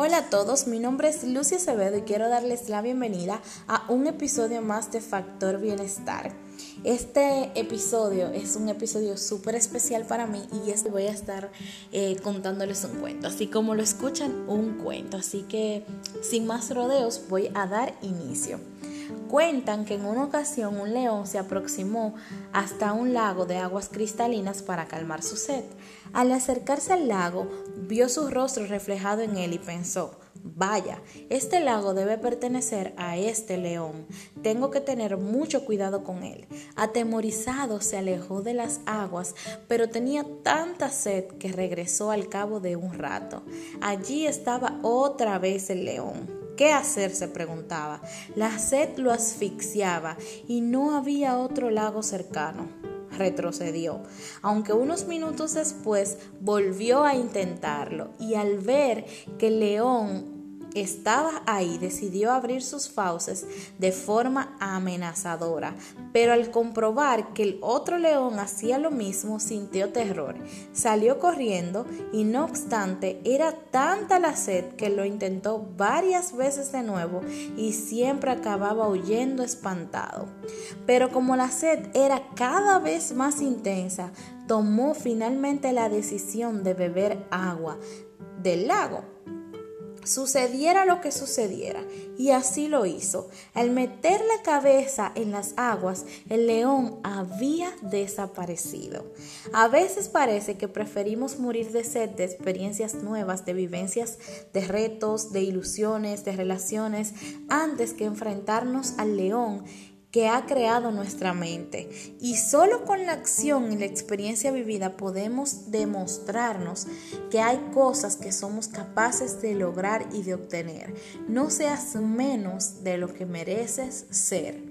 Hola a todos, mi nombre es Lucia Acevedo y quiero darles la bienvenida a un episodio más de Factor Bienestar. Este episodio es un episodio súper especial para mí y este voy a estar eh, contándoles un cuento, así como lo escuchan, un cuento. Así que sin más rodeos voy a dar inicio. Cuentan que en una ocasión un león se aproximó hasta un lago de aguas cristalinas para calmar su sed. Al acercarse al lago, vio su rostro reflejado en él y pensó, Vaya, este lago debe pertenecer a este león. Tengo que tener mucho cuidado con él. Atemorizado se alejó de las aguas, pero tenía tanta sed que regresó al cabo de un rato. Allí estaba otra vez el león. ¿Qué hacer? se preguntaba. La sed lo asfixiaba y no había otro lago cercano. Retrocedió, aunque unos minutos después volvió a intentarlo y al ver que león estaba ahí, decidió abrir sus fauces de forma amenazadora, pero al comprobar que el otro león hacía lo mismo, sintió terror. Salió corriendo y no obstante era tanta la sed que lo intentó varias veces de nuevo y siempre acababa huyendo espantado. Pero como la sed era cada vez más intensa, tomó finalmente la decisión de beber agua del lago sucediera lo que sucediera, y así lo hizo. Al meter la cabeza en las aguas, el león había desaparecido. A veces parece que preferimos morir de sed de experiencias nuevas, de vivencias, de retos, de ilusiones, de relaciones, antes que enfrentarnos al león que ha creado nuestra mente. Y solo con la acción y la experiencia vivida podemos demostrarnos que hay cosas que somos capaces de lograr y de obtener. No seas menos de lo que mereces ser.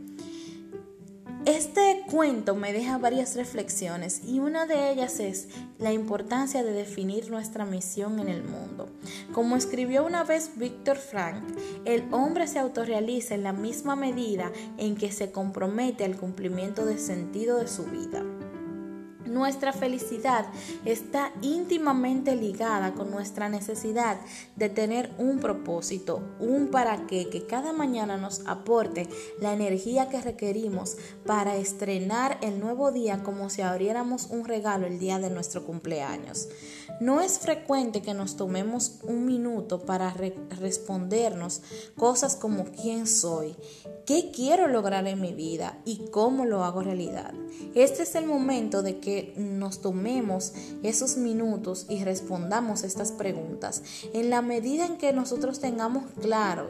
Este cuento me deja varias reflexiones y una de ellas es la importancia de definir nuestra misión en el mundo. Como escribió una vez Víctor Frank, el hombre se autorrealiza en la misma medida en que se compromete al cumplimiento del sentido de su vida. Nuestra felicidad está íntimamente ligada con nuestra necesidad de tener un propósito, un para qué que cada mañana nos aporte la energía que requerimos para estrenar el nuevo día como si abriéramos un regalo el día de nuestro cumpleaños. No es frecuente que nos tomemos un minuto para respondernos cosas como quién soy, qué quiero lograr en mi vida y cómo lo hago realidad. Este es el momento de que nos tomemos esos minutos y respondamos estas preguntas. En la medida en que nosotros tengamos claro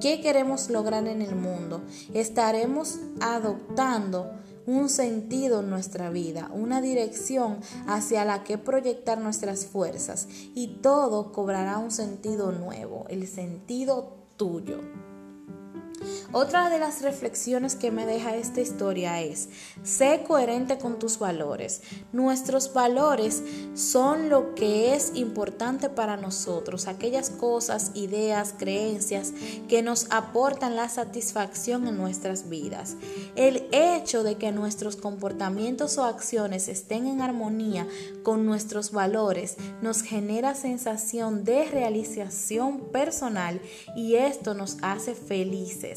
qué queremos lograr en el mundo, estaremos adoptando un sentido en nuestra vida, una dirección hacia la que proyectar nuestras fuerzas y todo cobrará un sentido nuevo, el sentido tuyo. Otra de las reflexiones que me deja esta historia es, sé coherente con tus valores. Nuestros valores son lo que es importante para nosotros, aquellas cosas, ideas, creencias que nos aportan la satisfacción en nuestras vidas. El hecho de que nuestros comportamientos o acciones estén en armonía con nuestros valores nos genera sensación de realización personal y esto nos hace felices.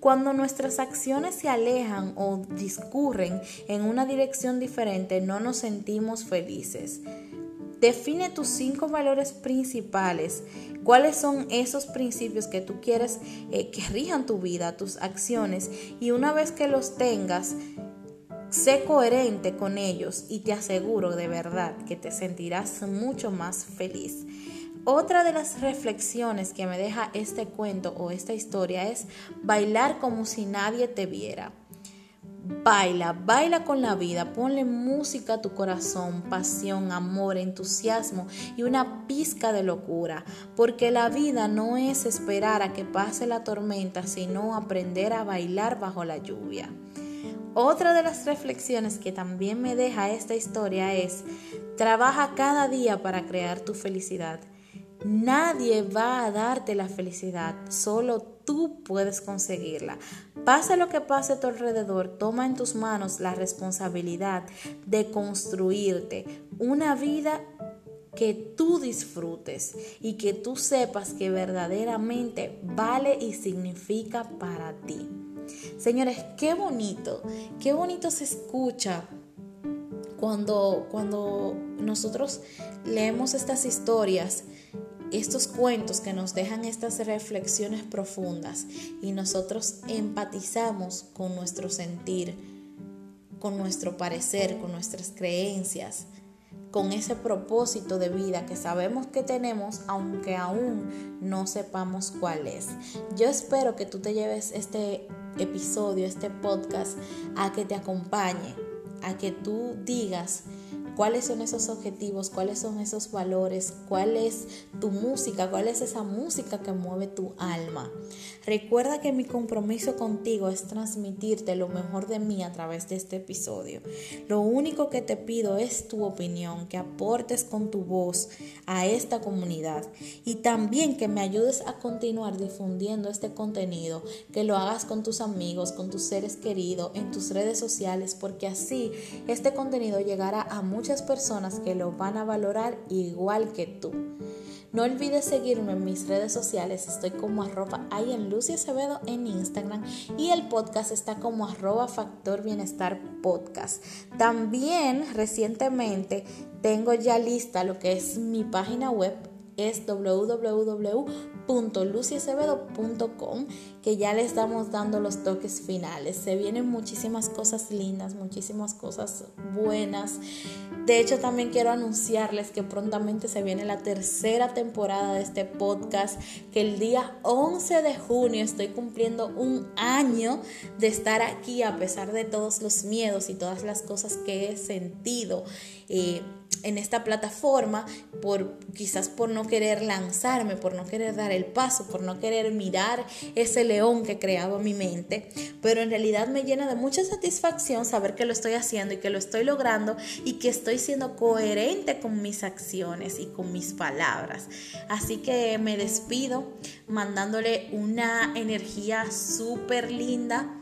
Cuando nuestras acciones se alejan o discurren en una dirección diferente, no nos sentimos felices. Define tus cinco valores principales. ¿Cuáles son esos principios que tú quieres eh, que rijan tu vida, tus acciones? Y una vez que los tengas, sé coherente con ellos y te aseguro de verdad que te sentirás mucho más feliz. Otra de las reflexiones que me deja este cuento o esta historia es bailar como si nadie te viera. Baila, baila con la vida, ponle música a tu corazón, pasión, amor, entusiasmo y una pizca de locura, porque la vida no es esperar a que pase la tormenta, sino aprender a bailar bajo la lluvia. Otra de las reflexiones que también me deja esta historia es, trabaja cada día para crear tu felicidad. Nadie va a darte la felicidad, solo tú puedes conseguirla. Pase lo que pase a tu alrededor, toma en tus manos la responsabilidad de construirte una vida que tú disfrutes y que tú sepas que verdaderamente vale y significa para ti. Señores, qué bonito, qué bonito se escucha cuando, cuando nosotros leemos estas historias estos cuentos que nos dejan estas reflexiones profundas y nosotros empatizamos con nuestro sentir, con nuestro parecer, con nuestras creencias, con ese propósito de vida que sabemos que tenemos, aunque aún no sepamos cuál es. Yo espero que tú te lleves este episodio, este podcast, a que te acompañe, a que tú digas, cuáles son esos objetivos, cuáles son esos valores, cuál es tu música, cuál es esa música que mueve tu alma. Recuerda que mi compromiso contigo es transmitirte lo mejor de mí a través de este episodio. Lo único que te pido es tu opinión, que aportes con tu voz a esta comunidad y también que me ayudes a continuar difundiendo este contenido, que lo hagas con tus amigos, con tus seres queridos, en tus redes sociales, porque así este contenido llegará a muchas personas que lo van a valorar igual que tú. No olvides seguirme en mis redes sociales, estoy como arroba en Lucy Acevedo en Instagram y el podcast está como arroba Factor Bienestar Podcast. También recientemente tengo ya lista lo que es mi página web es www.luciacevedo.com que ya le estamos dando los toques finales. Se vienen muchísimas cosas lindas, muchísimas cosas buenas. De hecho, también quiero anunciarles que prontamente se viene la tercera temporada de este podcast, que el día 11 de junio estoy cumpliendo un año de estar aquí a pesar de todos los miedos y todas las cosas que he sentido. Eh, en esta plataforma por quizás por no querer lanzarme, por no querer dar el paso, por no querer mirar ese león que creaba mi mente, pero en realidad me llena de mucha satisfacción saber que lo estoy haciendo y que lo estoy logrando y que estoy siendo coherente con mis acciones y con mis palabras. Así que me despido mandándole una energía súper linda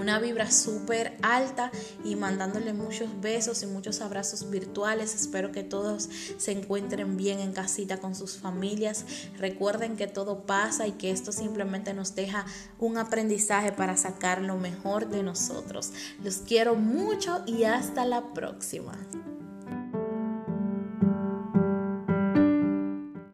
una vibra súper alta y mandándole muchos besos y muchos abrazos virtuales. Espero que todos se encuentren bien en casita con sus familias. Recuerden que todo pasa y que esto simplemente nos deja un aprendizaje para sacar lo mejor de nosotros. Los quiero mucho y hasta la próxima.